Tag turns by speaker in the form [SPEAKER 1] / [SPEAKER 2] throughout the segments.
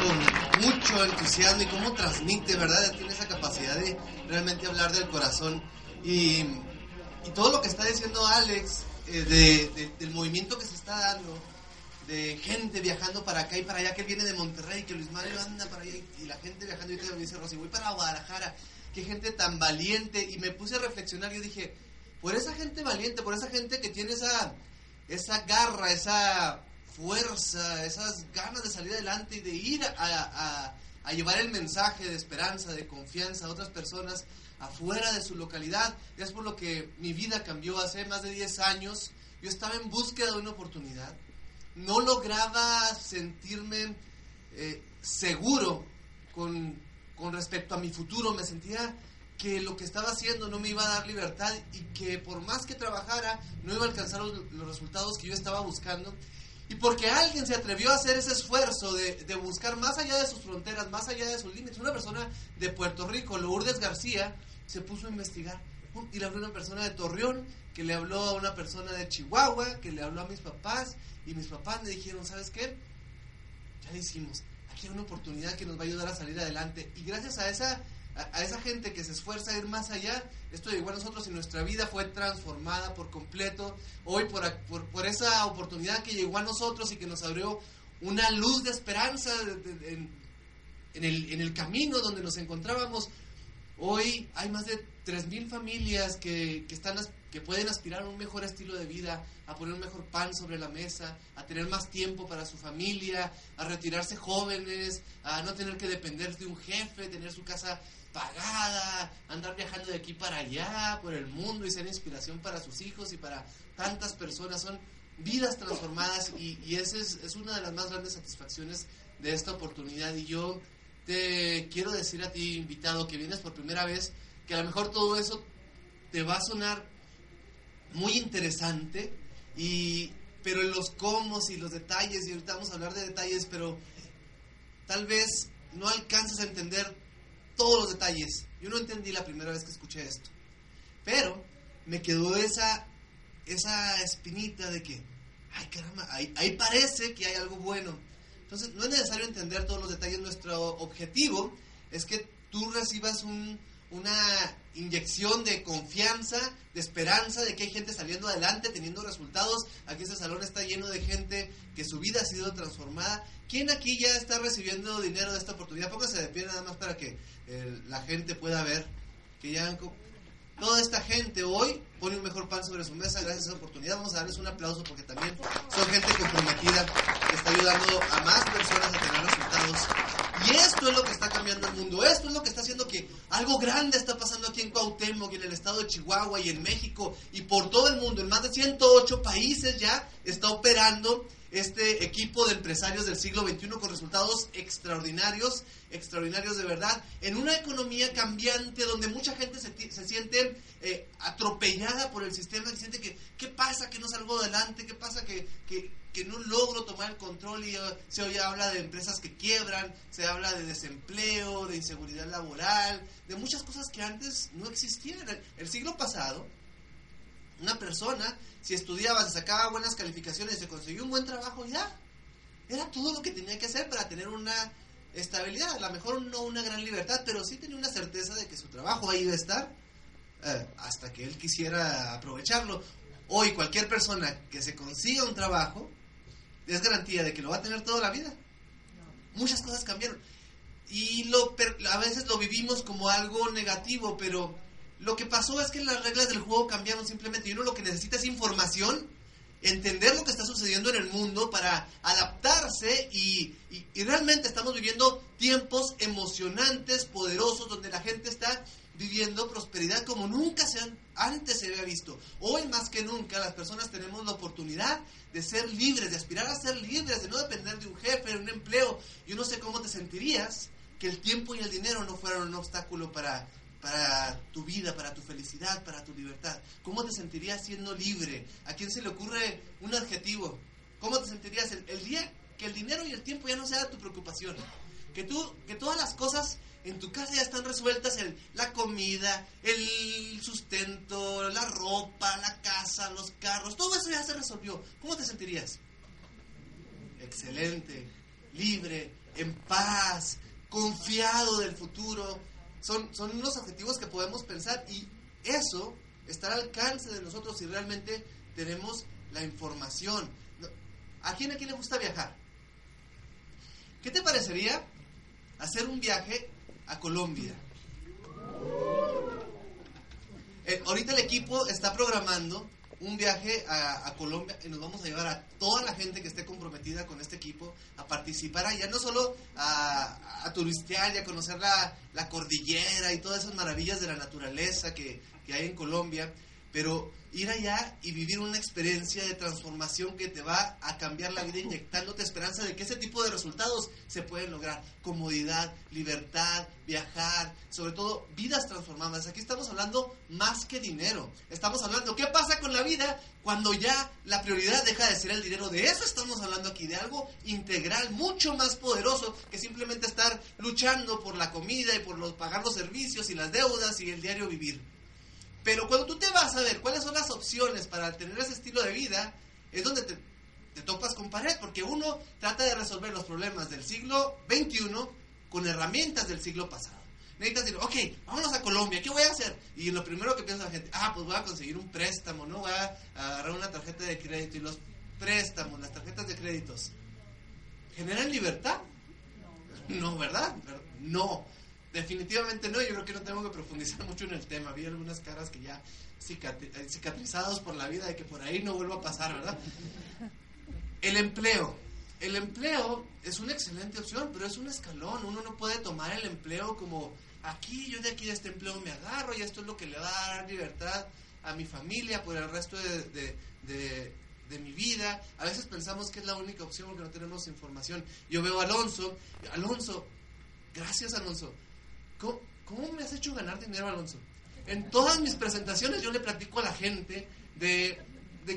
[SPEAKER 1] con mucho entusiasmo y cómo transmite, ¿verdad? Tiene esa capacidad de realmente hablar del corazón. Y, todo lo que está diciendo Alex, eh, de, del movimiento que se está dando, de gente viajando para acá y para allá, que viene de Monterrey, que Luis Mario anda para allá, y la gente viajando, y te dice Rosy, voy para Guadalajara, qué gente tan valiente, y me puse a reflexionar, yo dije, por esa gente valiente, por esa gente que tiene esa, esa garra, esa fuerza, esas ganas de salir adelante y de ir a, llevar el mensaje de esperanza, de confianza a otras personas afuera de su localidad. Es por lo que mi vida cambió hace más de 10 años. Yo estaba en búsqueda de una oportunidad. No lograba sentirme eh, seguro con, con respecto a mi futuro. Me sentía que lo que estaba haciendo no me iba a dar libertad y que por más que trabajara no iba a alcanzar los, resultados que yo estaba buscando. Y porque alguien se atrevió a hacer ese esfuerzo de, de, buscar más allá de sus fronteras, más allá de sus límites. Una persona de Puerto Rico, Lourdes García, se puso a investigar. Y le habló a una persona de Torreón, que le habló a una persona de Chihuahua, que le habló a mis papás. Y mis papás le dijeron, ¿sabes qué? Ya le hicimos. Aquí hay una oportunidad que nos va a ayudar a salir adelante. Y gracias a esa a, esa gente que se esfuerza a ir más allá, esto llegó a nosotros y nuestra vida fue transformada por completo. Hoy por, por, esa oportunidad que llegó a nosotros y que nos abrió una luz de esperanza en, el, en el camino donde nos encontrábamos, hoy hay más de 3.000 familias que, que, están, que pueden aspirar a un mejor estilo de vida, a poner un mejor pan sobre la mesa, a tener más tiempo para su familia, a retirarse jóvenes, a no tener que depender de un jefe, tener su casa pagada, andar viajando de aquí para allá, por el mundo y ser inspiración para sus hijos y para tantas personas. Son vidas transformadas y, y esa es, una de las más grandes satisfacciones de esta oportunidad. Y yo te quiero decir a ti, invitado, que vienes por primera vez, que a lo mejor todo eso te va a sonar muy interesante, y, pero los cómo y los detalles, y ahorita vamos a hablar de detalles, pero tal vez no alcanzas a entender todos los detalles. Yo no entendí la primera vez que escuché esto. Pero me quedó esa, esa espinita de que, ay caramba, ahí, ahí parece que hay algo bueno. Entonces, no es necesario entender todos los detalles. Nuestro objetivo es que tú recibas un, una inyección de confianza, de esperanza, de que hay gente saliendo adelante, teniendo resultados. Aquí este salón está lleno de gente que su vida ha sido transformada. ¿Quién aquí ya está recibiendo dinero de esta oportunidad? Póngase de pie nada más para que eh, la gente pueda ver que ya toda esta gente hoy pone un mejor pan sobre su mesa gracias a esa oportunidad. Vamos a darles un aplauso porque también son gente comprometida que está ayudando a más personas a tener resultados y esto es lo que está cambiando el mundo. Esto es lo que está haciendo que algo grande está pasando aquí en Cuauhtémoc y en el estado de Chihuahua y en México y por todo el mundo. En más de 108 países ya está operando este equipo de empresarios del siglo XXI con resultados extraordinarios, extraordinarios de verdad, en una economía cambiante donde mucha gente se, siente eh, atropellada por el sistema, que siente que, ¿qué pasa que no salgo adelante? ¿Qué pasa que, que, no logro tomar el control? Y uh, se hoy habla de empresas que quiebran, se habla de desempleo, de inseguridad laboral, de muchas cosas que antes no existían. El siglo pasado, una persona, si estudiaba, se sacaba buenas calificaciones, se consiguió un buen trabajo, ya. Era todo lo que tenía que hacer para tener una estabilidad. A lo mejor no una gran libertad, pero sí tenía una certeza de que su trabajo iba a estar eh, hasta que él quisiera aprovecharlo. Hoy cualquier persona que se consiga un trabajo es garantía de que lo va a tener toda la vida. Muchas cosas cambiaron. Y lo, a veces lo vivimos como algo negativo, pero lo que pasó es que las reglas del juego cambiaron simplemente y uno lo que necesita es información, entender lo que está sucediendo en el mundo para adaptarse y, realmente estamos viviendo tiempos emocionantes, poderosos, donde la gente está viviendo prosperidad como nunca se antes se había visto. Hoy más que nunca las personas tenemos la oportunidad de ser libres, de aspirar a ser libres, de no depender de un jefe, de un empleo. Yo no sé cómo te sentirías que el tiempo y el dinero no fueran un obstáculo para para tu vida, para tu felicidad, para tu libertad? ¿Cómo te sentirías siendo libre? ¿A quién se le ocurre un adjetivo? ¿Cómo te sentirías el, día que el dinero y el tiempo ya no sea tu preocupación? Que, tú, que todas las cosas en tu casa ya están resueltas, el, la comida, el sustento, la ropa, la casa, los carros, todo eso ya se resolvió. ¿Cómo te sentirías? Excelente, libre, en paz, confiado del futuro. Son, son unos objetivos que podemos pensar y eso está al alcance de nosotros si realmente tenemos la información. ¿A quién, a quién le gusta viajar? ¿Qué te parecería hacer un viaje a Colombia? Eh, ahorita el equipo está programando un viaje a, Colombia y nos vamos a llevar a toda la gente que esté comprometida con este equipo a participar allá, no solo a, a turistear y a conocer la, la, cordillera y todas esas maravillas de la naturaleza que, que hay en Colombia, pero ir allá y vivir una experiencia de transformación que te va a cambiar la vida inyectándote esperanza de que ese tipo de resultados se pueden lograr. Comodidad, libertad, viajar, sobre todo vidas transformadas. Aquí estamos hablando más que dinero. Estamos hablando, ¿qué pasa con la vida cuando ya la prioridad deja de ser el dinero? De eso estamos hablando aquí, de algo integral, mucho más poderoso que simplemente estar luchando por la comida y por los, pagar los servicios y las deudas y el diario vivir. Pero cuando tú te vas a ver cuáles son las opciones para tener ese estilo de vida, es donde te, topas con pared, porque uno trata de resolver los problemas del siglo XXI con herramientas del siglo pasado. Necesitas decir, ok, vámonos a Colombia, ¿qué voy a hacer? Y lo primero que piensa la gente, ah, pues voy a conseguir un préstamo, ¿no? Voy a agarrar una tarjeta de crédito. Y los préstamos, las tarjetas de créditos, ¿generan libertad? No, ¿verdad? No. Definitivamente no, yo creo que no tengo que profundizar mucho en el tema. Vi algunas caras que ya eh, cicatrizados por la vida de que por ahí no vuelva a pasar, ¿verdad? El empleo. El empleo es una excelente opción, pero es un escalón. Uno no puede tomar el empleo como aquí, yo de aquí de este empleo me agarro y esto es lo que le va a dar libertad a mi familia por el resto de, de mi vida. A veces pensamos que es la única opción porque no tenemos información. Yo veo Alonso, Alonso, gracias Alonso, ¿Cómo, me has hecho ganar dinero, Alonso? En todas mis presentaciones yo le platico a la gente de,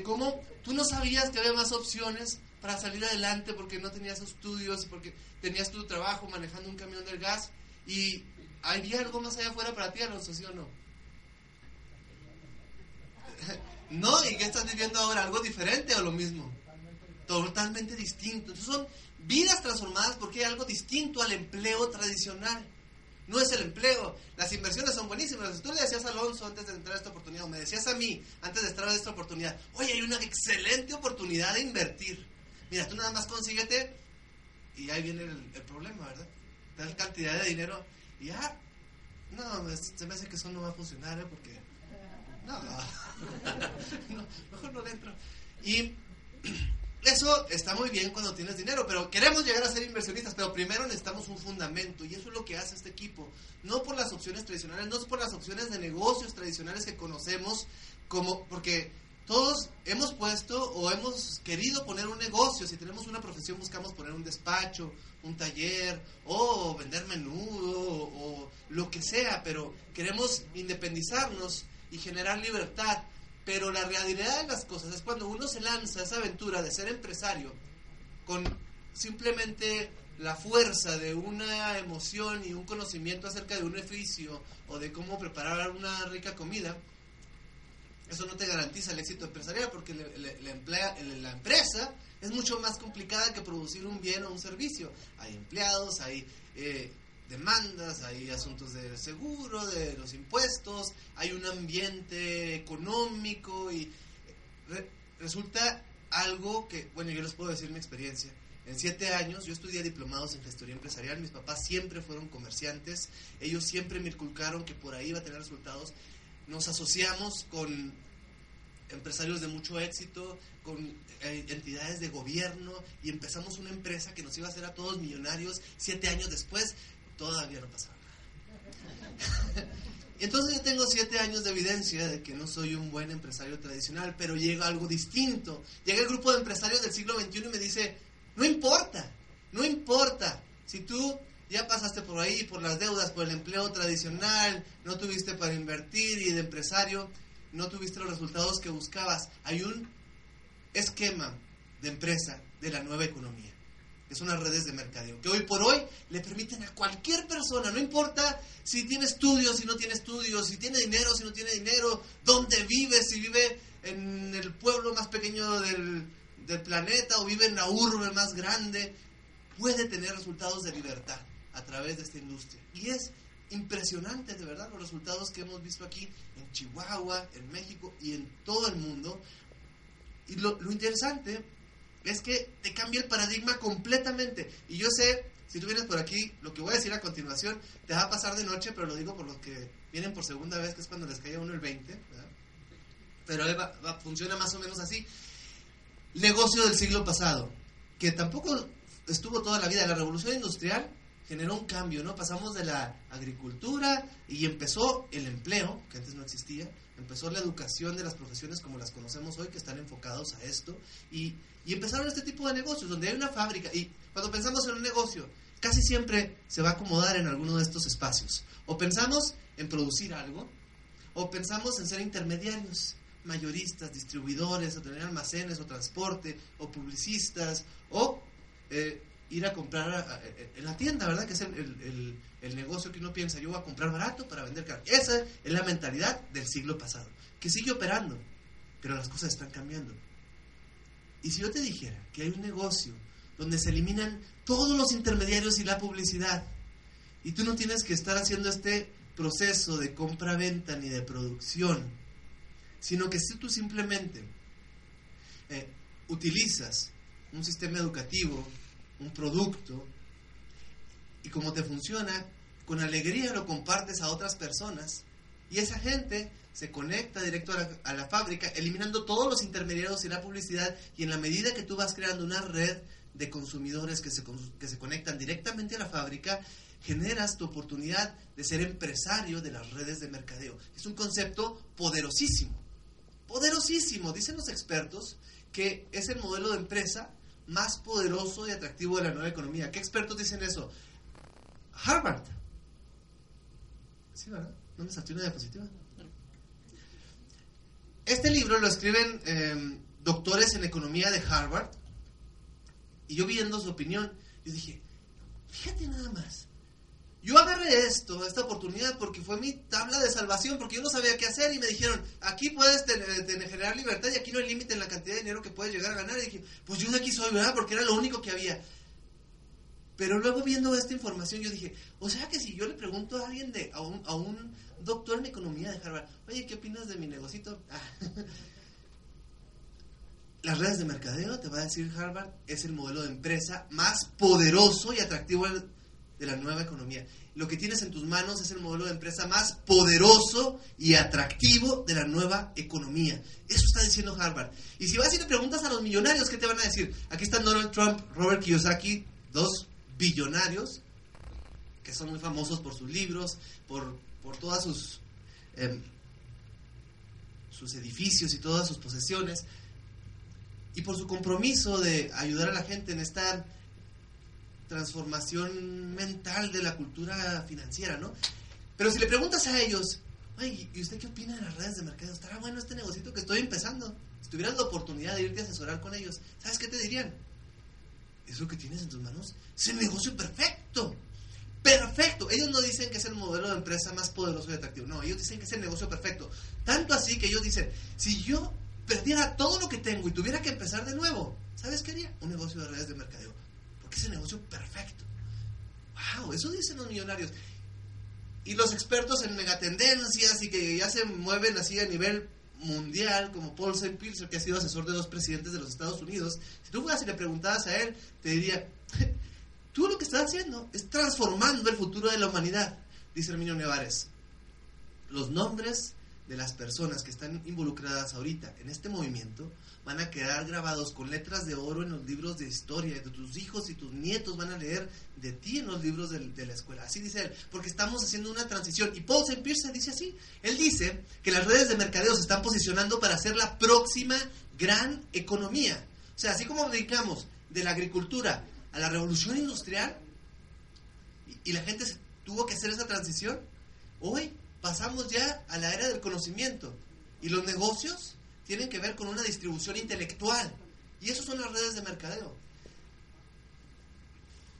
[SPEAKER 1] cómo tú no sabías que había más opciones para salir adelante porque no tenías estudios porque tenías tu trabajo manejando un camión del gas y había algo más allá afuera para ti, Alonso, ¿sí o no? ¿No? ¿Y qué estás viviendo ahora? ¿Algo diferente o lo mismo? Totalmente distinto. Entonces son vidas transformadas porque hay algo distinto al empleo tradicional no es el empleo. Las inversiones son buenísimas. Tú le decías a Alonso antes de entrar a esta oportunidad, o me decías a mí antes de entrar a esta oportunidad, oye, hay una excelente oportunidad de invertir. Mira, tú nada más consíguete y ahí viene el, problema, ¿verdad? Tal cantidad de dinero y ya, no, se me hace que eso no va a funcionar, ¿eh? Porque, no, no mejor no dentro. Y eso está muy bien cuando tienes dinero, pero queremos llegar a ser inversionistas, pero primero necesitamos un fundamento y eso es lo que hace este equipo. No por las opciones tradicionales, no es por las opciones de negocios tradicionales que conocemos, como porque todos hemos puesto o hemos querido poner un negocio. Si tenemos una profesión buscamos poner un despacho, un taller o vender menudo o lo que sea, pero queremos independizarnos y generar libertad. Pero la realidad de las cosas es cuando uno se lanza a esa aventura de ser empresario con simplemente la fuerza de una emoción y un conocimiento acerca de un oficio o de cómo preparar una rica comida, eso no te garantiza el éxito empresarial porque la empresa es mucho más complicada que producir un bien o un servicio. Hay empleados, hay eh, demandas, hay asuntos de seguro, de los impuestos, hay un ambiente económico y resulta algo que, bueno, yo les puedo decir mi experiencia. En siete años yo estudié diplomados en gestoría empresarial, mis papás siempre fueron comerciantes, ellos siempre me inculcaron que por ahí iba a tener resultados. Nos asociamos con empresarios de mucho éxito, con eh, entidades de gobierno y empezamos una empresa que nos iba a hacer a todos millonarios. Siete años después todavía no pasaba. Entonces yo tengo siete años de evidencia de que no soy un buen empresario tradicional, pero llega algo distinto. Llega el grupo de empresarios del siglo XXI y me dice, no importa, no importa, si tú ya pasaste por ahí, por las deudas, por el empleo tradicional, no tuviste para invertir y de empresario, no tuviste los resultados que buscabas. Hay un esquema de empresa de la nueva economía que son las redes de mercadeo, que hoy por hoy le permiten a cualquier persona, no importa si tiene estudios, si no tiene estudios, si tiene dinero, si no tiene dinero, dónde vive, si vive en el pueblo más pequeño del, del planeta o vive en la urbe más grande, puede tener resultados de libertad a través de esta industria. Y es impresionante, de verdad, los resultados que hemos visto aquí en Chihuahua, en México y en todo el mundo. Y lo, lo interesante es que te cambia el paradigma completamente. Y yo sé, si tú vienes por aquí, lo que voy a decir a continuación te va a pasar de noche, pero lo digo por los que vienen por segunda vez, que es cuando les cae uno el 20, pero funciona más o menos así. Negocio del siglo pasado, que tampoco estuvo toda la vida. La revolución industrial generó un cambio, ¿no? Pasamos de la agricultura y empezó el empleo, que antes no existía, empezó la educación de las profesiones como las conocemos hoy, que están enfocados a esto, y, y empezaron este tipo de negocios, donde hay una fábrica, y cuando pensamos en un negocio, casi siempre se va a acomodar en alguno de estos espacios. O pensamos en producir algo, o pensamos en ser intermediarios, mayoristas, distribuidores, o tener almacenes, o transporte, o publicistas, o eh, ir a comprar en la tienda, ¿verdad? Que es el, el, negocio que uno piensa, yo voy a comprar barato para vender caro. Esa es la mentalidad del siglo pasado, que sigue operando, pero las cosas están cambiando. Y si yo te dijera que hay un negocio donde se eliminan todos los intermediarios y la publicidad, y tú no tienes que estar haciendo este proceso de compra-venta ni de producción, sino que si tú simplemente eh, utilizas un sistema educativo, un producto, y como te funciona, con alegría lo compartes a otras personas, y esa gente se conecta directo a la, fábrica, eliminando todos los intermediarios y la publicidad, y en la medida que tú vas creando una red de consumidores que se, que se conectan directamente a la fábrica, generas tu oportunidad de ser empresario de las redes de mercadeo. Es un concepto poderosísimo, poderosísimo. Dicen los expertos que es el modelo de empresa más poderoso y atractivo de la nueva economía. ¿Qué expertos dicen eso? Harvard. Sí, ¿verdad? ¿No me una diapositiva? Este libro lo escriben em, doctores en economía de Harvard. Y yo viendo su opinión, yo dije, fíjate nada más. Yo agarré esto, esta oportunidad, porque fue mi tabla de salvación, porque yo no sabía qué hacer y me dijeron, aquí puedes generar libertad y aquí no hay límite en la cantidad de dinero que puedes llegar a ganar. Y dije, pues yo de aquí soy, ¿verdad? Porque era lo único que había. Pero luego viendo esta información yo dije, o sea que si yo le pregunto a alguien, de, a, un, a un doctor en economía de Harvard, oye, ¿qué opinas de mi negocito? Las redes de mercadeo, te va a decir Harvard, es el modelo de empresa más poderoso y atractivo de la nueva economía. Lo que tienes en tus manos es el modelo de empresa más poderoso y atractivo de la nueva economía. Eso está diciendo Harvard. Y si vas y le preguntas a los millonarios, ¿qué te van a decir? Aquí están Donald Trump, Robert Kiyosaki, dos billonarios que son muy famosos por sus libros, por, por todas sus, em, sus edificios y todas sus posesiones, y por su compromiso de ayudar a la gente en esta transformación mental de la cultura financiera, ¿no? Pero si le preguntas a ellos, Ay, ¿y usted qué opina de las redes de mercado? ¿Estará bueno este negocito que estoy empezando? Si tuvieras la oportunidad de irte a asesorar con ellos, ¿sabes qué te dirían? Eso que tienes en tus manos es el negocio perfecto. Perfecto. Ellos no dicen que es el modelo de empresa más poderoso y atractivo. No, ellos dicen que es el negocio perfecto. Tanto así que ellos dicen, si yo perdiera todo lo que tengo y tuviera que empezar de nuevo, ¿sabes qué haría? Un negocio de redes de mercadeo es el negocio perfecto. ¡Wow! Eso dicen los millonarios. Y los expertos en megatendencias y que ya se mueven así a nivel mundial, como Paul St. Que ha sido asesor de dos presidentes de los Estados Unidos, si tú fueras y le preguntabas a él, te diría, tú lo que estás haciendo es transformando el futuro de la humanidad, dice Herminio Nevares. Los nombres de las personas que están involucradas ahorita en este movimiento van a quedar grabados con letras de oro en los libros de historia. De tus hijos y tus nietos van a leer de ti en los libros de, la escuela. Así dice él, porque estamos haciendo una transición. Y Paul St. Pierce dice así. Él dice que las redes de mercadeo se están posicionando para ser la próxima gran economía. O sea, así como dedicamos de la agricultura a la revolución industrial y la gente tuvo que hacer esa transición, hoy pasamos ya a la era del conocimiento. Y los negocios tienen que ver con una distribución intelectual. Y eso son las redes de mercadeo.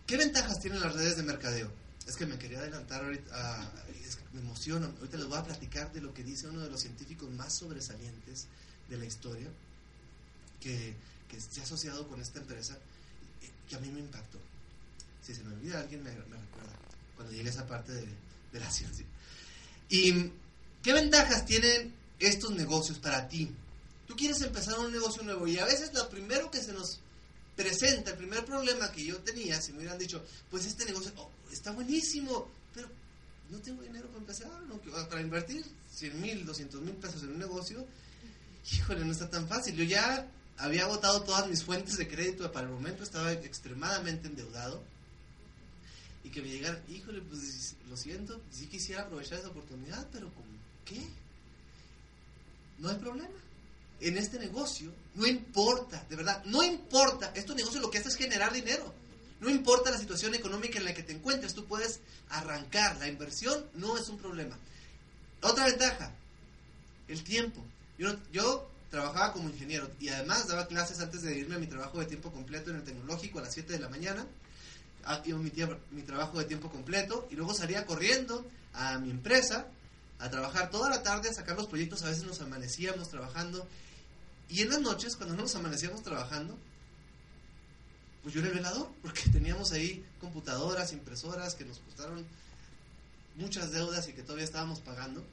[SPEAKER 1] ¿Qué ventajas tienen las redes de mercadeo? Es que me quería adelantar ahorita, me emociono. Ahorita les voy a platicar de lo que dice uno de los científicos más sobresalientes de la historia, que, que se ha asociado con esta empresa, que a mí me impactó. Si se me olvida, alguien me, recuerda cuando llegue esa parte de la ciencia. ¿Y qué ventajas tienen estos negocios para ti? Tú quieres empezar un negocio nuevo y a veces lo primero que se nos presenta, el primer problema que yo tenía, si me hubieran dicho, pues este negocio oh, está buenísimo, pero no tengo dinero para empezar, para invertir 100 mil, 200 mil pesos en un negocio, híjole, no está tan fácil. Yo ya había agotado todas mis fuentes de crédito para el momento, estaba extremadamente endeudado. Y que me llegaran, híjole, pues lo siento, sí quisiera aprovechar esa oportunidad, pero ¿con qué? No hay problema. En este negocio, no importa, de verdad, no importa. Este negocio lo que hace es generar dinero. No importa la situación económica en la que te encuentres, tú puedes arrancar. La inversión no es un problema. Otra ventaja, el tiempo. Yo, yo trabajaba como ingeniero y además daba clases antes de irme a mi trabajo de tiempo completo en el tecnológico a las 7 de la mañana. Ah, iba mi, mi trabajo de tiempo completo y luego salía corriendo a mi empresa a trabajar toda la tarde, a sacar los proyectos. A veces nos amanecíamos trabajando y en las noches, cuando no nos amanecíamos trabajando, pues yo era el velador, porque teníamos ahí computadoras, impresoras que nos costaron muchas deudas y que todavía estábamos pagando.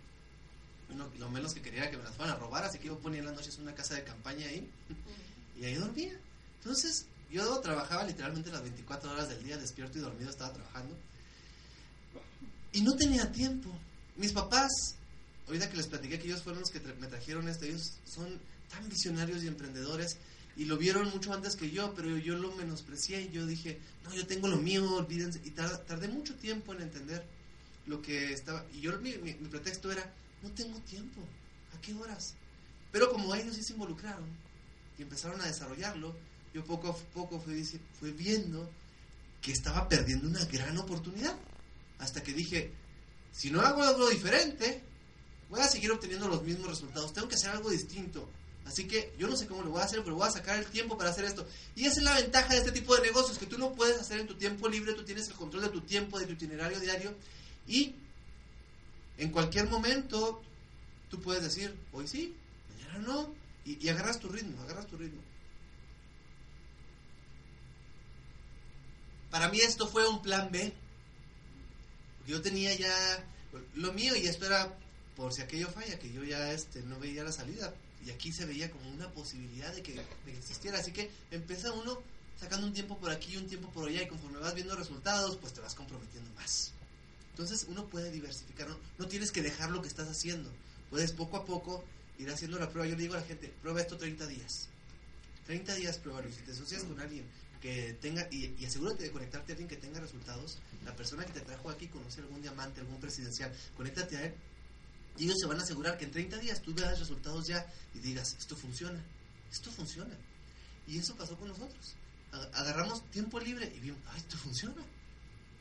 [SPEAKER 1] lo menos que quería era que me las fueran a robar, así que yo ponía en las noches una casa de campaña ahí y ahí dormía. Entonces, yo trabajaba literalmente las 24 horas del día, despierto y dormido, estaba trabajando. Y no tenía tiempo. Mis papás, ahorita que les platiqué que ellos fueron los que me trajeron esto, ellos son tan visionarios y emprendedores y lo vieron mucho antes que yo, pero yo lo menosprecié y yo dije, no, yo tengo lo mío, olvídense. Y tardé mucho tiempo en entender lo que estaba. Y yo, mi, mi, pretexto era, no tengo tiempo, ¿a qué horas? Pero como ellos sí se involucraron y empezaron a desarrollarlo, yo poco a poco fui, viendo que estaba perdiendo una gran oportunidad. Hasta que dije, si no hago algo diferente, voy a seguir obteniendo los mismos resultados. Tengo que hacer algo distinto. Así que yo no sé cómo lo voy a hacer, pero voy a sacar el tiempo para hacer esto. Y esa es la ventaja de este tipo de negocios, que tú no puedes hacer en tu tiempo libre, tú tienes el control de tu tiempo, de tu itinerario diario. Y en cualquier momento tú puedes decir, hoy sí, mañana no. Y, agarras tu ritmo, agarras tu ritmo. Para mí esto fue un plan B. Yo tenía ya lo mío y esto era por si aquello falla, que yo ya este, no veía la salida y aquí se veía como una posibilidad de que, existiera. Así que empieza uno sacando un tiempo por aquí y un tiempo por allá y conforme vas viendo resultados, pues te vas comprometiendo más. Entonces uno puede diversificar, no, tienes que dejar lo que estás haciendo, puedes poco a poco ir haciendo la prueba. Yo le digo a la gente, prueba esto 30 días. 30 días pruébalo si te asocias con alguien que tenga, y, asegúrate de conectarte a alguien que tenga resultados, la persona que te trajo aquí conoce algún diamante, algún presidencial, conéctate a él y ellos se van a asegurar que en 30 días tú veas resultados ya y digas, esto funciona, esto funciona. Y eso pasó con nosotros. Agarramos tiempo libre y vimos, ay, esto funciona,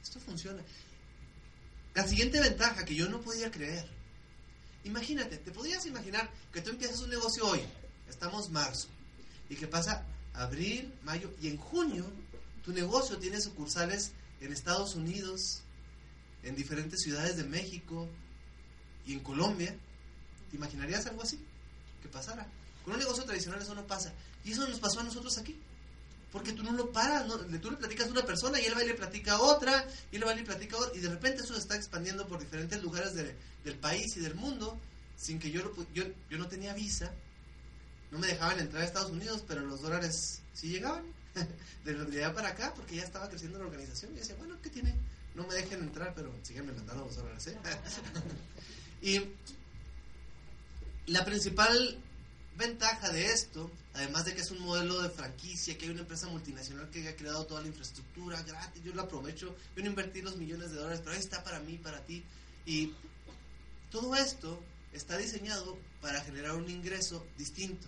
[SPEAKER 1] esto funciona. La siguiente ventaja que yo no podía creer, imagínate, te podías imaginar que tú empiezas un negocio hoy, estamos marzo, y que pasa abril, mayo, y en junio tu negocio tiene sucursales en Estados Unidos, en diferentes ciudades de México, y en Colombia, ¿te imaginarías algo así? Que pasara. Con un negocio tradicional eso no pasa. Y eso nos pasó a nosotros aquí. Porque tú no lo paras, no, tú le platicas a una persona y él va y le platica a otra, y él va y le platica a otra, y de repente eso se está expandiendo por diferentes lugares del país y del mundo, sin que yo, yo, yo no tenía visa, no me dejaban entrar a Estados Unidos, pero los dólares sí llegaban, de allá para acá, porque ya estaba creciendo la organización, y decía, bueno, ¿qué tiene? No me dejen entrar, pero síganme mandando los dólares, ¿eh? Y la principal ventaja de esto, además de que es un modelo de franquicia, que hay una empresa multinacional que ha creado toda la infraestructura gratis, yo lo aprovecho, yo no invertí los millones de dólares, pero ahí está para mí, para ti. Y todo esto está diseñado para generar un ingreso distinto,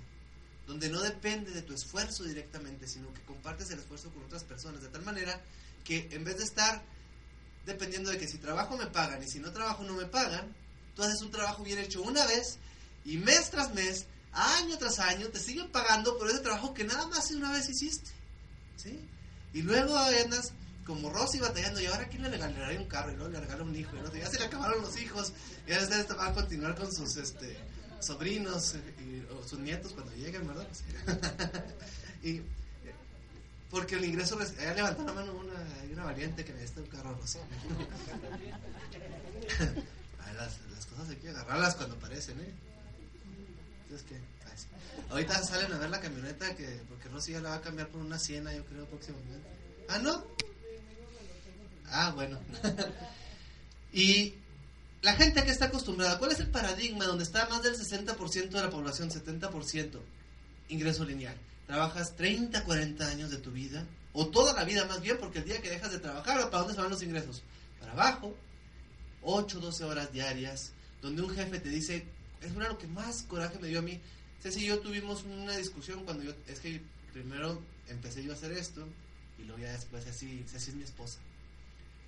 [SPEAKER 1] donde no depende de tu esfuerzo directamente, sino que compartes el esfuerzo con otras personas, de tal manera que en vez de estar dependiendo de que si trabajo me pagan y si no trabajo no me pagan, Tú haces un trabajo bien hecho una vez y mes tras mes, año tras año, te siguen pagando por ese trabajo que nada más una vez hiciste. ¿Sí? Y luego andas como Rosy batallando, y ahora quién le regalaría un carro y luego le regala un hijo, y ya se le acabaron los hijos, y ahora ustedes van a continuar con sus este, sobrinos eh, y, o sus nietos cuando lleguen, ¿verdad? y, Porque el ingreso, ella levantó la mano una, una valiente que necesita un carro rosa. las, las, cosas hay que agarrarlas cuando aparecen, ¿eh? Entonces, ¿qué? Ahorita salen a ver la camioneta que, porque Rosy ya la va a cambiar por una Siena, yo creo, próximamente. ¿Ah, no? Ah, bueno. y la gente que está acostumbrada, ¿cuál es el paradigma donde está más del 60% de la población, 70%? Ingreso lineal. Trabajas 30, 40 años de tu vida, o toda la vida más bien, porque el día que dejas de trabajar, ¿para dónde se van los ingresos? Para abajo, 8, 12 horas diarias, donde un jefe te dice, es una lo que más coraje me dio a mí. Ceci y yo tuvimos una discusión cuando yo, es que primero empecé yo a hacer esto, y luego ya después así, Ceci es mi esposa,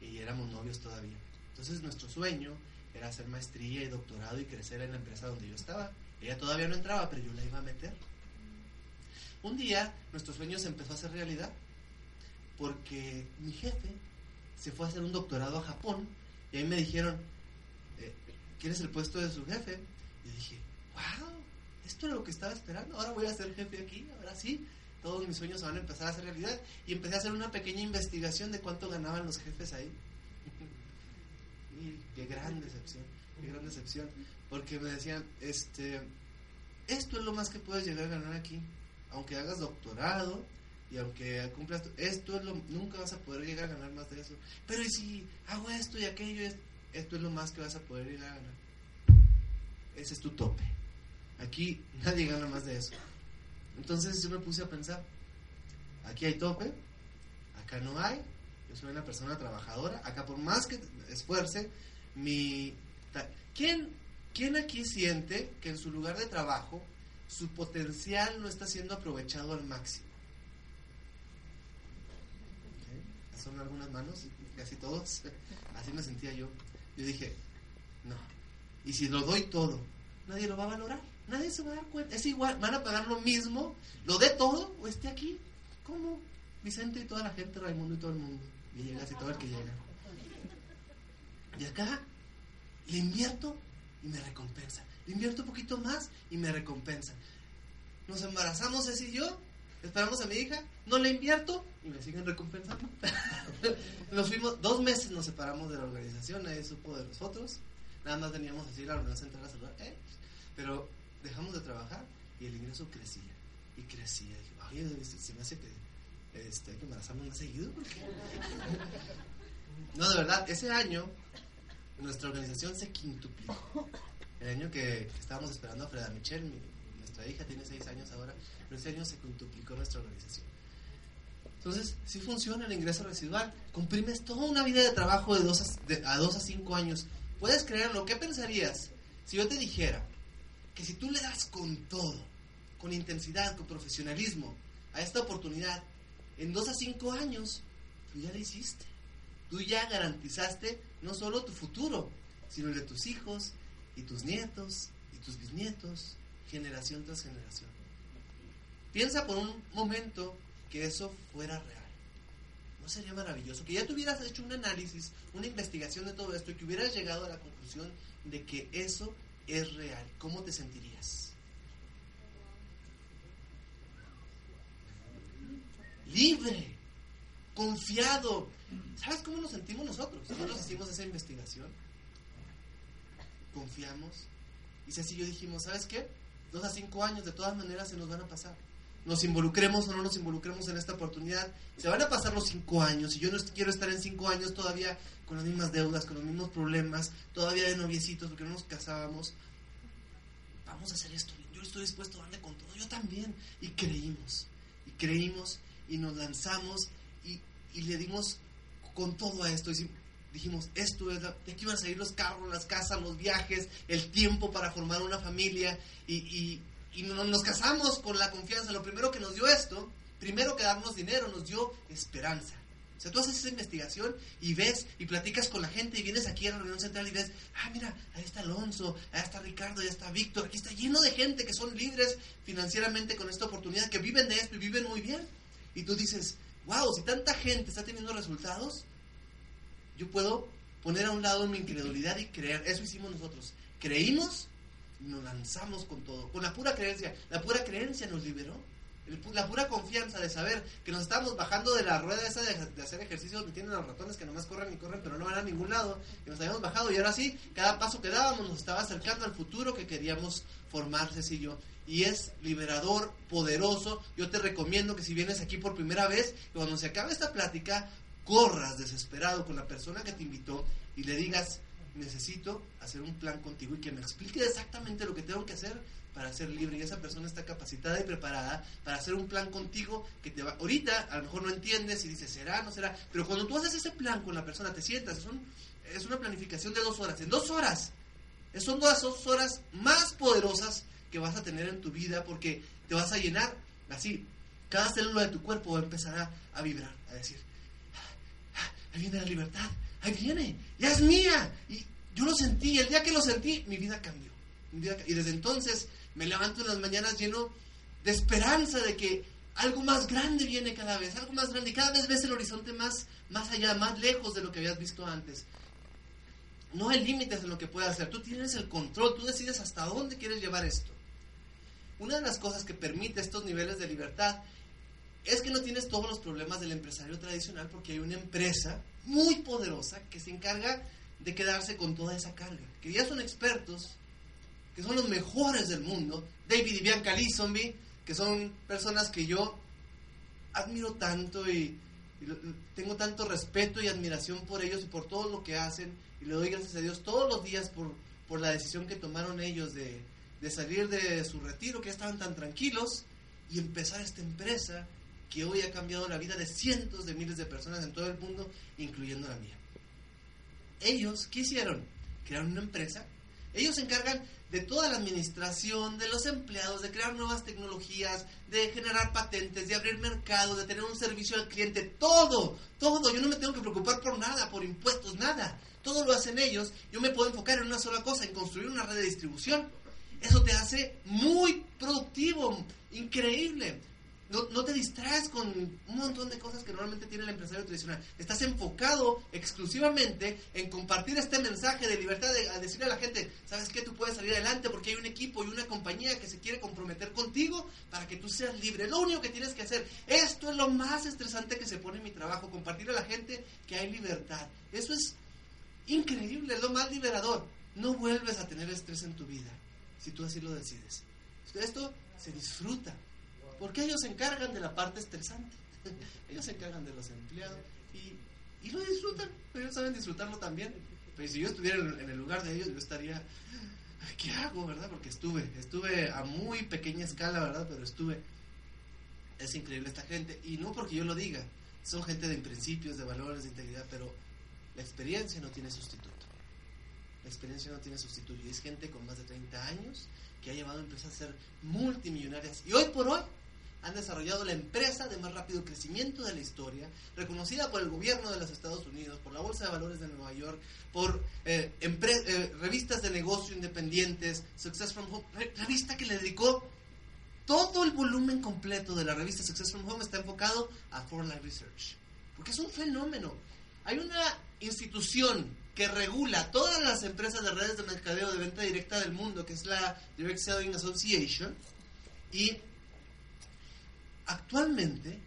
[SPEAKER 1] y éramos novios todavía. Entonces nuestro sueño era hacer maestría y doctorado y crecer en la empresa donde yo estaba. Ella todavía no entraba, pero yo la iba a meter. Un día nuestro sueño se empezó a hacer realidad porque mi jefe se fue a hacer un doctorado a Japón y ahí me dijeron, eh, ¿quieres el puesto de su jefe? Y dije, wow, esto era lo que estaba esperando, ahora voy a ser jefe aquí, ahora sí, todos mis sueños van a empezar a hacer realidad. Y empecé a hacer una pequeña investigación de cuánto ganaban los jefes ahí. qué gran decepción, qué gran decepción. Porque me decían, este, esto es lo más que puedes llegar a ganar aquí. Aunque hagas doctorado, y aunque cumplas esto es lo nunca vas a poder llegar a ganar más de eso pero y si hago esto y aquello esto es lo más que vas a poder llegar a ganar ese es tu tope aquí nadie gana más de eso entonces yo me puse a pensar aquí hay tope acá no hay soy una persona trabajadora acá por más que esfuerce mi quién quién aquí siente que en su lugar de trabajo su potencial no está siendo aprovechado al máximo son algunas manos, casi todos. Así me sentía yo. Yo dije, no. Y si lo doy todo, nadie lo va a valorar. Nadie se va a dar cuenta. Es igual, van a pagar lo mismo, lo dé todo o esté aquí. como Vicente y toda la gente, Raimundo y todo el mundo. Y llega así todo el que llega. Y acá le invierto y me recompensa. Le invierto un poquito más y me recompensa. Nos embarazamos ese y yo esperamos a mi hija, no le invierto y me siguen recompensando. nos fuimos, dos meses nos separamos de la organización, nadie supo de nosotros, nada más teníamos así la reunión central a saludar, eh, pero dejamos de trabajar y el ingreso crecía y crecía. Y dije, ay, se me hace que este, hay que más seguido. no, de verdad, ese año nuestra organización se quintuplicó. El año que, estábamos esperando a Freda Michelle, nuestra hija tiene seis años ahora, pero ese año se quintuplicó nuestra organización. Entonces, si funciona el ingreso residual. Comprimes toda una vida de trabajo de dos a, dos a cinco años. Puedes creerlo. ¿Qué pensarías si yo te dijera que si tú le das con todo, con intensidad, con profesionalismo a esta oportunidad, en dos a cinco años, tú ya la hiciste. Tú ya garantizaste no solo tu futuro, sino el de tus hijos y tus nietos y tus bisnietos, generación tras generación. Piensa por un momento que eso fuera real. ¿No sería maravilloso? Que ya tuvieras hecho un análisis, una investigación de todo esto y que hubieras llegado a la conclusión de que eso es real. ¿Cómo te sentirías? Libre, confiado. ¿Sabes cómo nos sentimos nosotros? Nosotros hicimos esa investigación. Confiamos. Y así yo dijimos, ¿sabes qué? Dos a cinco años de todas maneras se nos van a pasar nos involucremos o no nos involucremos en esta oportunidad. Se van a pasar los cinco años y yo no quiero estar en cinco años todavía con las mismas deudas, con los mismos problemas, todavía de noviecitos porque no nos casábamos. Vamos a hacer esto. Yo estoy dispuesto a darle con todo. Yo también. Y creímos. Y creímos y nos lanzamos y, y le dimos con todo a esto. Y dijimos, esto es de aquí van a salir los carros, las casas, los viajes, el tiempo para formar una familia y y nos casamos con la confianza. Lo primero que nos dio esto, primero que darnos dinero, nos dio esperanza. O sea, tú haces esa investigación y ves y platicas con la gente y vienes aquí a la reunión central y ves, ah, mira, ahí está Alonso, ahí está Ricardo, ahí está Víctor, aquí está lleno de gente que son libres financieramente con esta oportunidad, que viven de esto y viven muy bien. Y tú dices, wow, si tanta gente está teniendo resultados, yo puedo poner a un lado mi incredulidad y creer. Eso hicimos nosotros. Creímos nos lanzamos con todo, con la pura creencia. La pura creencia nos liberó. la pura confianza de saber que nos estábamos bajando de la rueda esa de, hacer ejercicio donde tienen los ratones que nomás corren y corren pero no van a ningún lado, que nos habíamos bajado y ahora sí, cada paso que dábamos nos estaba acercando al futuro que queríamos formar, y yo. Y es liberador, poderoso. Yo te recomiendo que si vienes aquí por primera vez, cuando se acabe esta plática, corras desesperado con la persona que te invitó y le digas, necesito hacer un plan contigo y que me explique exactamente lo que tengo que hacer para ser libre y esa persona está capacitada y preparada para hacer un plan contigo que te va ahorita a lo mejor no entiendes y dices será no será pero cuando tú haces ese plan con la persona te sientas es, es una planificación de dos horas. En dos horas son dos horas más poderosas que vas a tener en tu vida porque te vas a llenar así cada célula de tu cuerpo va a vibrar a decir ahí viene la libertad ahí viene ya es mía y yo lo sentí el día que lo sentí mi vida cambió y desde entonces me levanto en las mañanas lleno de esperanza de que algo más grande viene cada vez, algo más grande. Y cada vez ves el horizonte más, más allá, más lejos de lo que habías visto antes. No hay límites en lo que puedes hacer. Tú tienes el control, tú decides hasta dónde quieres llevar esto. Una de las cosas que permite estos niveles de libertad es que no tienes todos los problemas del empresario tradicional porque hay una empresa muy poderosa que se encarga de quedarse con toda esa carga, que ya son expertos que son los mejores del mundo, David y Bianca Lee que son personas que yo admiro tanto y, tengo tanto respeto y admiración por ellos y por todo lo que hacen y le doy gracias a Dios todos los días por, por la decisión que tomaron ellos de, de salir de su retiro, que estaban tan tranquilos y empezar esta empresa que hoy ha cambiado la vida de cientos de miles de personas en todo el mundo, incluyendo la mía. Ellos, ¿qué hicieron? Crearon una empresa. Ellos se encargan de toda la administración, de los empleados, de crear nuevas tecnologías, de generar patentes, de abrir mercado, de tener un servicio al cliente, todo, todo. Yo no me tengo que preocupar por nada, por impuestos, nada. Todo lo hacen ellos. Yo me puedo enfocar en una sola cosa, en construir una red de distribución. Eso te hace muy productivo, increíble. No, te distraes con un montón de cosas que normalmente tiene el empresario tradicional. Estás enfocado exclusivamente en compartir este mensaje de libertad, de, a decirle a la gente, ¿sabes qué? Tú puedes salir adelante porque hay un equipo y una compañía que se quiere comprometer contigo para que tú seas libre. Lo único que tienes que hacer, esto es lo más estresante que se pone en mi trabajo, compartir a la gente que hay libertad. Eso es increíble, es lo más liberador. No vuelves a tener estrés en tu vida si tú así lo decides. Esto se disfruta porque ellos se encargan de la parte estresante. ellos se encargan de los empleados y, lo disfrutan. Ellos saben disfrutarlo también. Pero si yo estuviera en el lugar de ellos, yo estaría, ¿qué hago, verdad? Porque estuve, estuve a muy pequeña escala, ¿verdad? Pero estuve. Es increíble esta gente. Y no porque yo lo diga. Son gente de principios, de valores, de integridad, pero la experiencia no tiene sustituto. La experiencia no tiene sustituto. Y es gente con más de 30 años que ha llevado a empresas a ser multimillonarias. Y hoy por hoy han desarrollado la empresa de más rápido crecimiento de la historia, reconocida por el gobierno de los Estados Unidos, por la Bolsa de Valores de Nueva York, por eh, eh, revistas de negocio independientes, Success from Home, revista que le dedicó todo el volumen completo de la revista Success from Home está enfocado a For Life Research, porque es un fenómeno. Hay una institución que regula todas las empresas de redes de mercadeo de venta directa del mundo, que es la Direct Selling Association, y actualmente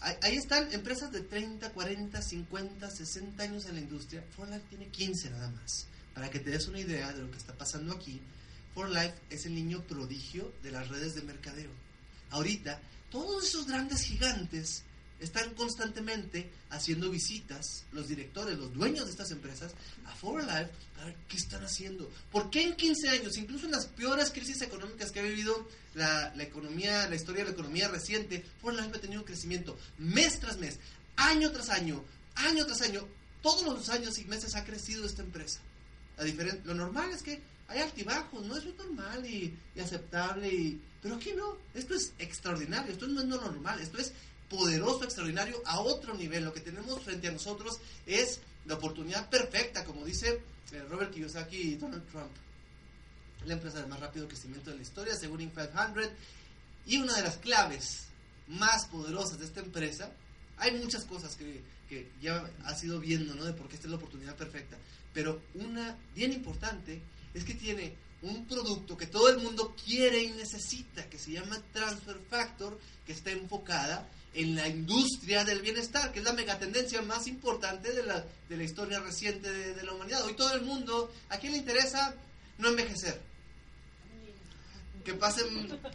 [SPEAKER 1] ahí están empresas de 30, 40, 50, 60 años en la industria. For Life tiene 15 nada más. Para que te des una idea de lo que está pasando aquí, For Life es el niño prodigio de las redes de mercadeo. Ahorita, todos esos grandes gigantes están constantemente haciendo visitas, los directores, los dueños de estas empresas, a For Life a ver qué están haciendo. ¿Por qué en 15 años, incluso en las peores crisis económicas que ha vivido la, economía, la historia de la economía reciente, For Life ha tenido crecimiento mes tras mes, año tras año, año tras año, todos los años y meses ha crecido esta empresa. A lo normal es que hay altibajos, no es lo normal y, aceptable, y, pero aquí no, esto es extraordinario, esto no es normal, esto es poderoso, extraordinario, a otro nivel. Lo que tenemos frente a nosotros es la oportunidad perfecta, como dice eh, Robert Kiyosaki y Donald Trump. La empresa de más rápido crecimiento de la historia, según Inc. 500. Y una de las claves más poderosas de esta empresa, hay muchas cosas que, que ya has ido viendo, ¿no? De por qué esta es la oportunidad perfecta. Pero una bien importante es que tiene un producto que todo el mundo quiere y necesita, que se llama Transfer Factor, que está enfocada en la industria del bienestar, que es la megatendencia más importante de la, de la historia reciente de, la humanidad. Hoy todo el mundo, ¿a quién le interesa no envejecer? que pasen,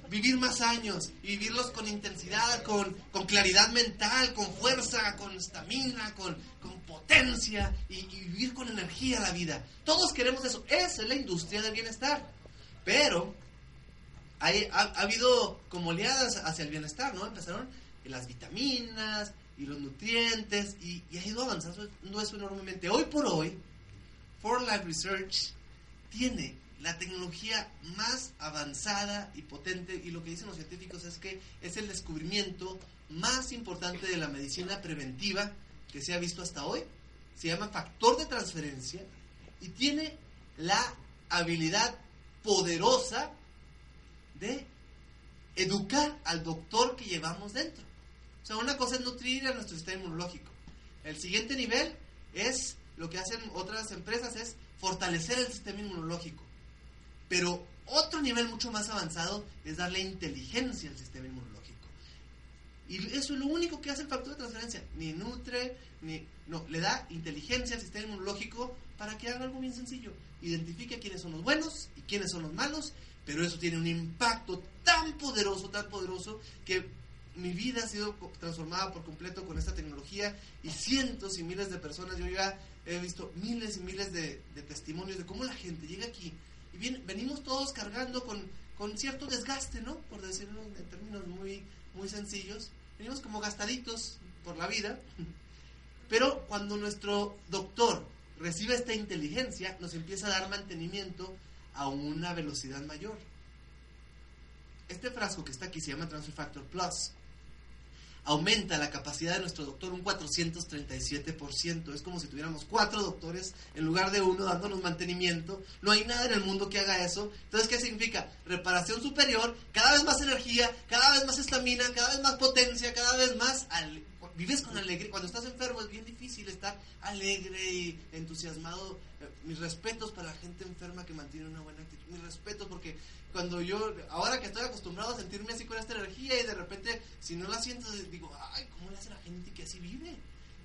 [SPEAKER 1] vivir más años y vivirlos con intensidad, con, con claridad mental, con fuerza, con estamina, con, con, potencia y, vivir con energía la vida. Todos queremos eso. Esa es la industria del bienestar. Pero hay, ha, ha, habido como oleadas hacia el bienestar, ¿no? Empezaron las vitaminas y los nutrientes y, ha ido avanzando eso enormemente. Hoy por hoy, For Life Research tiene la tecnología más avanzada y potente, y lo que dicen los científicos es que es el descubrimiento más importante de la medicina preventiva que se ha visto hasta hoy. Se llama factor de transferencia y tiene la habilidad poderosa de educar al doctor que llevamos dentro. O sea, una cosa es nutrir a nuestro sistema inmunológico. El siguiente nivel es, lo que hacen otras empresas es fortalecer el sistema inmunológico. Pero otro nivel mucho más avanzado es darle inteligencia al sistema inmunológico. Y eso es lo único que hace el factor de transferencia. Ni nutre, ni... No, le da inteligencia al sistema inmunológico para que haga algo bien sencillo. Identifique quiénes son los buenos y quiénes son los malos, pero eso tiene un impacto tan poderoso, tan poderoso, que mi vida ha sido transformada por completo con esta tecnología y cientos y miles de personas. Yo ya he visto miles y miles de, testimonios de cómo la gente llega aquí y bien, venimos todos cargando con, con cierto desgaste, ¿no? Por decirlo en términos muy, muy sencillos. Venimos como gastaditos por la vida. Pero cuando nuestro doctor recibe esta inteligencia, nos empieza a dar mantenimiento a una velocidad mayor. Este frasco que está aquí se llama Transfer Factor Plus aumenta la capacidad de nuestro doctor un 437%. Es como si tuviéramos cuatro doctores en lugar de uno dándonos mantenimiento. No hay nada en el mundo que haga eso. Entonces, ¿qué significa? Reparación superior, cada vez más energía, cada vez más estamina, cada vez más potencia, cada vez más... Vives con alegría. Cuando estás enfermo es bien difícil estar alegre y entusiasmado. Mis respetos para la gente enferma que mantiene una buena actitud. Mis respetos porque cuando yo, ahora que estoy acostumbrado a sentirme así con esta energía y de repente, si no la siento, digo, ay, ¿cómo le hace la gente que así vive?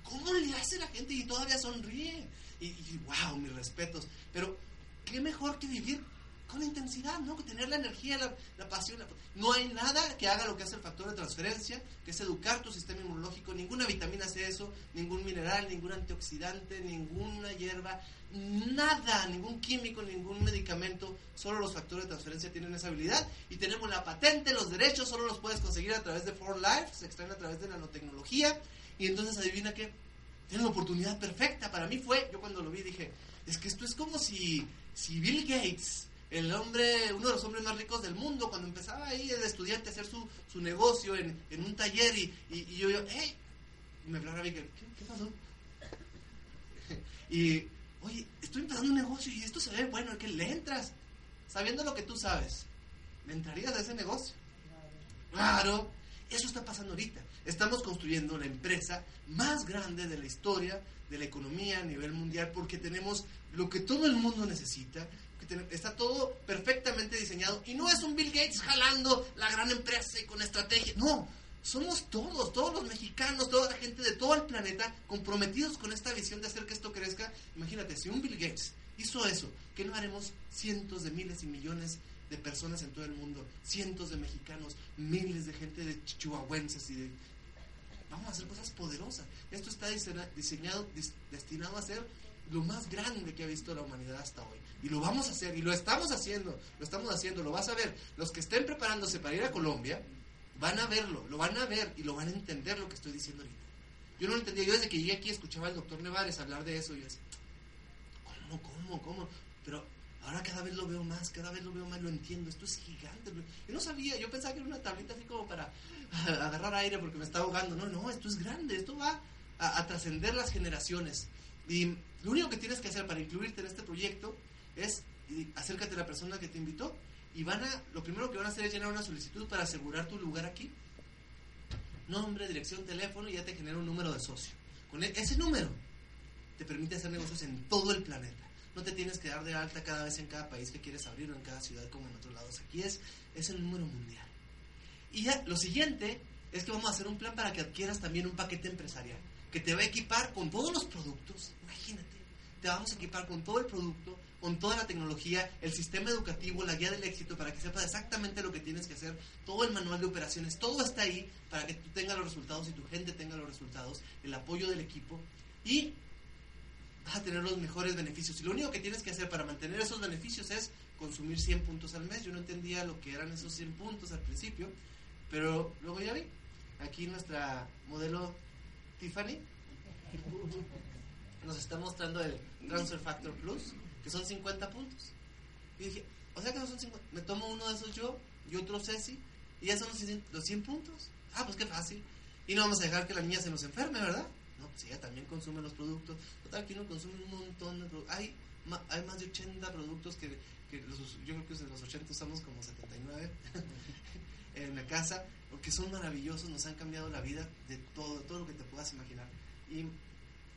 [SPEAKER 1] ¿Cómo le hace la gente y todavía sonríe? Y, y wow, mis respetos. Pero, ¿qué mejor que vivir con intensidad, ¿no? Tener la energía, la, la pasión. La... No hay nada que haga lo que hace el factor de transferencia, que es educar tu sistema inmunológico. Ninguna vitamina hace eso, ningún mineral, ningún antioxidante, ninguna hierba, nada, ningún químico, ningún medicamento. Solo los factores de transferencia tienen esa habilidad. Y tenemos la patente, los derechos, solo los puedes conseguir a través de For Life, se extraen a través de nanotecnología. Y entonces adivina qué, tienen la oportunidad perfecta. Para mí fue, yo cuando lo vi dije, es que esto es como si, si Bill Gates el hombre, uno de los hombres más ricos del mundo, cuando empezaba ahí el estudiante a hacer su, su negocio en, en, un taller y, y, yo, yo, hey, y me hablaba ¿qué, ¿qué pasó? y, oye, estoy empezando un negocio y esto se ve bueno, que le entras, sabiendo lo que tú sabes, ¿me entrarías a ese negocio? Claro, eso está pasando ahorita. Estamos construyendo la empresa más grande de la historia de la economía a nivel mundial porque tenemos lo que todo el mundo necesita, está todo perfectamente diseñado y no es un Bill Gates jalando la gran empresa y con estrategia, no, somos todos, todos los mexicanos, toda la gente de todo el planeta comprometidos con esta visión de hacer que esto crezca. Imagínate, si un Bill Gates hizo eso, ¿qué no haremos cientos de miles y millones de personas en todo el mundo? Cientos de mexicanos, miles de gente de chihuahuenses y de... Vamos a hacer cosas poderosas. Esto está diseñado, destinado a ser lo más grande que ha visto la humanidad hasta hoy. Y lo vamos a hacer, y lo estamos haciendo, lo estamos haciendo, lo vas a ver. Los que estén preparándose para ir a Colombia, van a verlo, lo van a ver y lo van a entender lo que estoy diciendo ahorita. Yo no lo entendía, yo desde que llegué aquí escuchaba al doctor Nevares hablar de eso y yo decía, ¿cómo, cómo, cómo? Pero ahora cada vez lo veo más, cada vez lo veo más, lo entiendo, esto es gigante. Yo no sabía, yo pensaba que era una tablita así como para agarrar aire porque me estaba ahogando. No, no, esto es grande, esto va a, a trascender las generaciones. Y lo único que tienes que hacer para incluirte en este proyecto es acércate a la persona que te invitó y van a, lo primero que van a hacer es llenar una solicitud para asegurar tu lugar aquí. Nombre, dirección, teléfono y ya te genera un número de socio. Con e, ese número te permite hacer negocios en todo el planeta. no te tienes que dar de alta cada vez en cada país que quieres abrir o en cada ciudad como en otros lados. Aquí es, es el número mundial. Y ya, lo siguiente es que vamos a hacer un plan para que adquieras también un paquete empresarial que te va a equipar con todos los productos. Imagínate, te vamos a equipar con todo el producto, con toda la tecnología, el sistema educativo, la guía del éxito, para que sepas exactamente lo que tienes que hacer, todo el manual de operaciones, todo está ahí para que tú tengas los resultados y tu gente tenga los resultados, el apoyo del equipo y vas a tener los mejores beneficios. Y lo único que tienes que hacer para mantener esos beneficios es consumir 100 puntos al mes. Yo no entendía lo que eran esos 100 puntos al principio, pero luego ya vi. Aquí nuestra modelo Tiffany nos está mostrando el Transfer Factor Plus, que son 50 puntos. Y dije, o sea que no son 50, me tomo uno de esos yo y otro Ceci, y ya son los 100, puntos. Ah, pues qué fácil. Y no vamos a dejar que la niña se nos enferme, ¿verdad? No, pues ella también consume los productos. Total, que uno consume un montón de productos. Hay, hay más de 80 productos que, que los, yo creo que de los 80 usamos como 79 en la casa, porque son maravillosos, nos han cambiado la vida de todo, todo lo que te puedas imaginar. Y,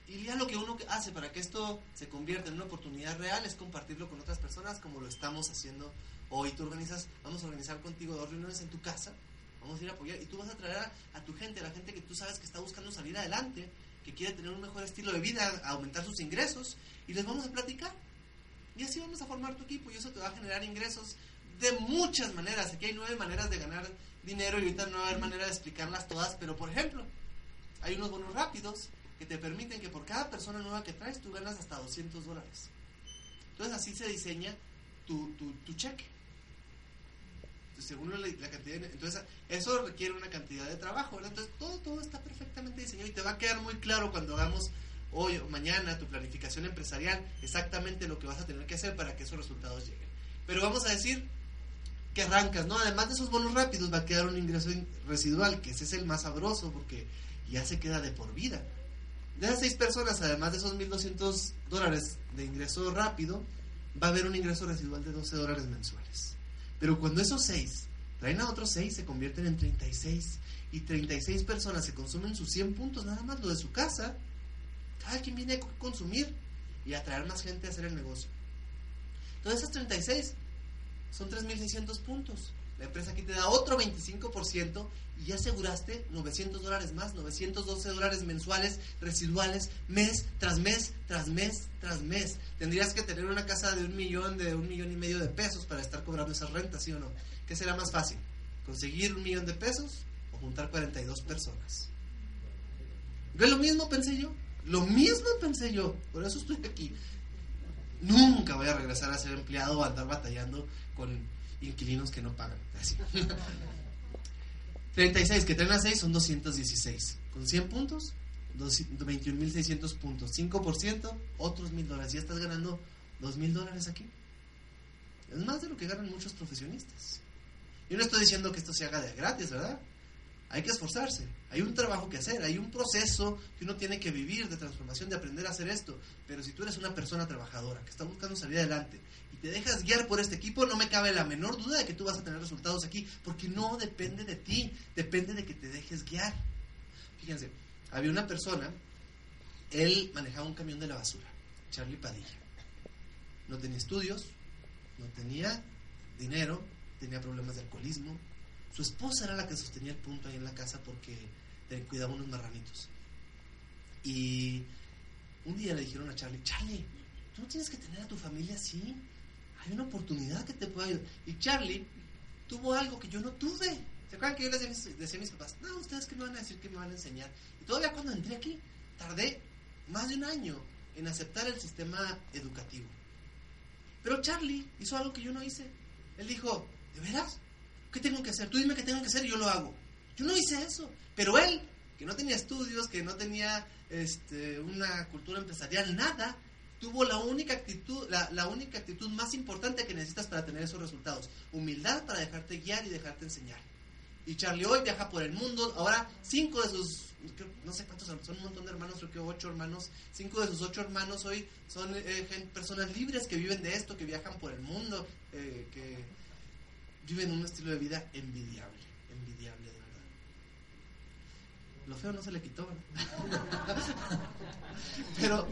[SPEAKER 1] y ya lo que uno hace para que esto se convierta en una oportunidad real es compartirlo con otras personas como lo estamos haciendo hoy. Tú organizas, vamos a organizar contigo dos reuniones en tu casa, vamos a ir a apoyar y tú vas a traer a, tu gente, a la gente que tú sabes que está buscando salir adelante, que quiere tener un mejor estilo de vida, aumentar sus ingresos y les vamos a platicar. Y así vamos a formar tu equipo y eso te va a generar ingresos de muchas maneras. Aquí hay nueve maneras de ganar dinero y ahorita no va a haber manera de explicarlas todas, pero por ejemplo, hay unos bonos rápidos que te permiten que por cada persona nueva que traes tú ganas hasta 200 dólares. Entonces así se diseña tu, tu, cheque. Según la, cantidad entonces eso requiere una cantidad de trabajo, Entonces todo, todo está perfectamente diseñado y te va a quedar muy claro cuando hagamos hoy o mañana tu planificación empresarial exactamente lo que vas a tener que hacer para que esos resultados lleguen. Pero vamos a decir que arrancas, ¿no? Además de esos bonos rápidos va a quedar un ingreso residual, que ese es el más sabroso porque ya se queda de por vida. De esas seis personas, además de esos 1.200 dólares de ingreso rápido, va a haber un ingreso residual de 12 dólares mensuales. Pero cuando esos seis traen a otros seis, se convierten en 36. Y 36 personas se consumen sus 100 puntos, nada más lo de su casa. Cada quien viene a consumir y a traer más gente a hacer el negocio. Entonces esas 36 son 3.600 puntos. La empresa aquí te da otro 25% y ya aseguraste 900 dólares más, 912 dólares mensuales, residuales, mes tras mes, tras mes, tras mes. Tendrías que tener una casa de un millón, de un millón y medio de pesos para estar cobrando esas rentas, ¿sí o no? ¿Qué será más fácil? ¿Conseguir un millón de pesos o juntar 42 personas? ¿Ve lo mismo pensé yo? Lo mismo pensé yo, por eso estoy aquí. Nunca voy a regresar a ser empleado o andar batallando con inquilinos que no pagan. 36, que traen a 6 son 216. Con 100 puntos, 21.600 puntos. 5%, otros 1.000 dólares. Ya estás ganando 2.000 dólares aquí. Es más de lo que ganan muchos profesionistas. Yo no estoy diciendo que esto se haga de gratis, ¿verdad? Hay que esforzarse, hay un trabajo que hacer, hay un proceso que uno tiene que vivir de transformación, de aprender a hacer esto. Pero si tú eres una persona trabajadora que está buscando salir adelante y te dejas guiar por este equipo, no me cabe la menor duda de que tú vas a tener resultados aquí, porque no depende de ti, depende de que te dejes guiar. Fíjense, había una persona, él manejaba un camión de la basura, Charlie Padilla. No tenía estudios, no tenía dinero, tenía problemas de alcoholismo, su esposa era la que sostenía el punto ahí en la casa porque cuidaba unos marranitos. Y un día le dijeron a Charlie, Charlie, tú no tienes que tener a tu familia así. Hay una oportunidad que te pueda ayudar. Y Charlie tuvo algo que yo no tuve. ¿Se acuerdan que yo les decía, a mis papás, no, ustedes que me van a decir que me van a enseñar? Y todavía cuando entré aquí, tardé más de un año en aceptar el sistema educativo. Pero Charlie hizo algo que yo no hice. Él dijo, ¿de veras? ¿Qué tengo que hacer? Tú dime qué tengo que hacer y yo lo hago. Yo no hice eso. Pero él, que no tenía estudios, que no tenía este, una cultura empresarial, nada, tuvo la única actitud, la, la, única actitud más importante que necesitas para tener esos resultados. Humildad para dejarte guiar y dejarte enseñar. Y Charlie hoy viaja por el mundo. Ahora, cinco de sus, no sé cuántos son, un montón de hermanos, creo que ocho hermanos. Cinco de sus ocho hermanos hoy son eh, personas libres que viven de esto, que viajan por el mundo, eh, que viven un estilo de vida envidiable, envidiable de verdad. Lo feo no se le quitó, Pero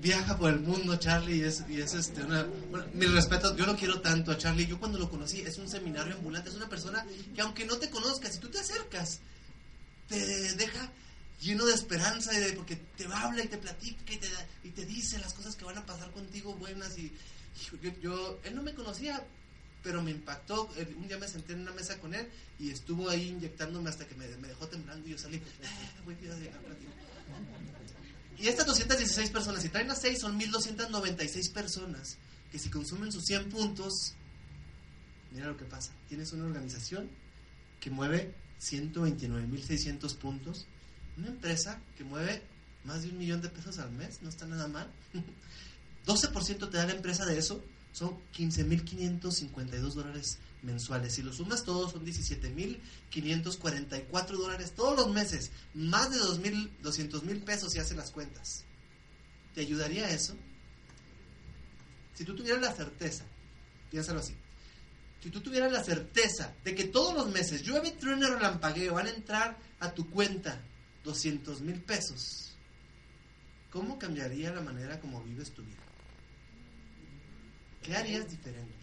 [SPEAKER 1] viaja por el mundo, Charlie, y es, y es este, una, bueno, mi respeto, yo lo quiero tanto a Charlie, yo cuando lo conocí es un seminario ambulante, es una persona que aunque no te conozcas, si tú te acercas, te deja lleno de esperanza, y de, porque te habla y te platica y te, y te dice las cosas que van a pasar contigo buenas, y, yo, yo, él no me conocía, pero me impactó. Eh, un día me senté en una mesa con él y estuvo ahí inyectándome hasta que me, dejó temblando y yo salí, voy a llegar y estas 216 personas, si traen a 6, son 1296 personas que si consumen sus 100 puntos, mira lo que pasa. Tienes una organización que mueve 129.600 puntos, una empresa que mueve más de un millón de pesos al mes, no está nada mal. 12% te da la empresa de eso, son 15.552 dólares mensuales. Si lo sumas todos son 17.544 dólares todos los meses, más de 2.200 mil pesos si hace las cuentas. ¿Te ayudaría eso? Si tú tuvieras la certeza, piénsalo así, si tú tuvieras la certeza de que todos los meses llueve, trueno, relampagueo, van a entrar a tu cuenta 200 mil pesos, ¿cómo cambiaría la manera como vives tu vida? ¿Qué harías diferente?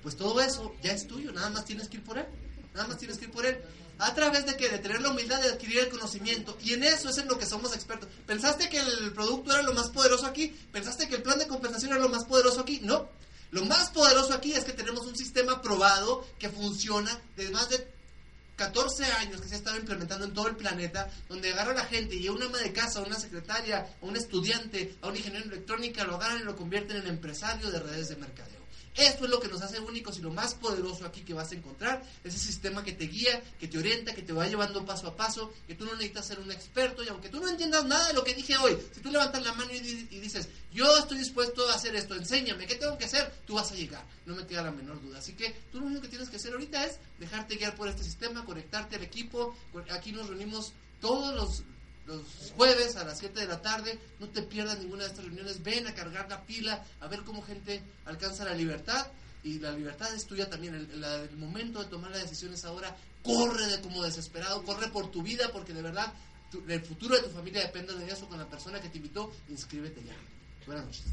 [SPEAKER 1] Pues todo eso ya es tuyo, nada más tienes que ir por él. Nada más tienes que ir por él. A través de que de tener la humildad de adquirir el conocimiento. Y en eso es en lo que somos expertos. ¿Pensaste que el producto era lo más poderoso aquí? ¿Pensaste que el plan de compensación era lo más poderoso aquí? No. Lo más poderoso aquí es que tenemos un sistema probado que funciona de más de 14 años que se ha estado implementando en todo el planeta, donde agarra a la gente y a una ama de casa, a una secretaria, a un estudiante, a un ingeniero en electrónica, lo agarran y lo convierten en empresario de redes de mercadeo. Esto es lo que nos hace únicos y lo más poderoso aquí que vas a encontrar. Ese sistema que te guía, que te orienta, que te va llevando paso a paso, que tú no necesitas ser un experto y aunque tú no entiendas nada de lo que dije hoy, si tú levantas la mano y, dices, yo estoy dispuesto a hacer esto, enséñame, ¿qué tengo que hacer? Tú vas a llegar, no me queda la menor duda. Así que tú lo único que tienes que hacer ahorita es dejarte guiar por este sistema, conectarte al equipo. Aquí nos reunimos todos los, los jueves a las 7 de la tarde. No te pierdas ninguna de estas reuniones. Ven a cargar la pila, a ver cómo gente alcanza la libertad. Y la libertad es tuya también. El, momento de tomar las decisiones ahora, corre de como desesperado, corre por tu vida, porque de verdad el futuro de tu familia depende de eso con la persona que te invitó. Inscríbete ya. Buenas noches.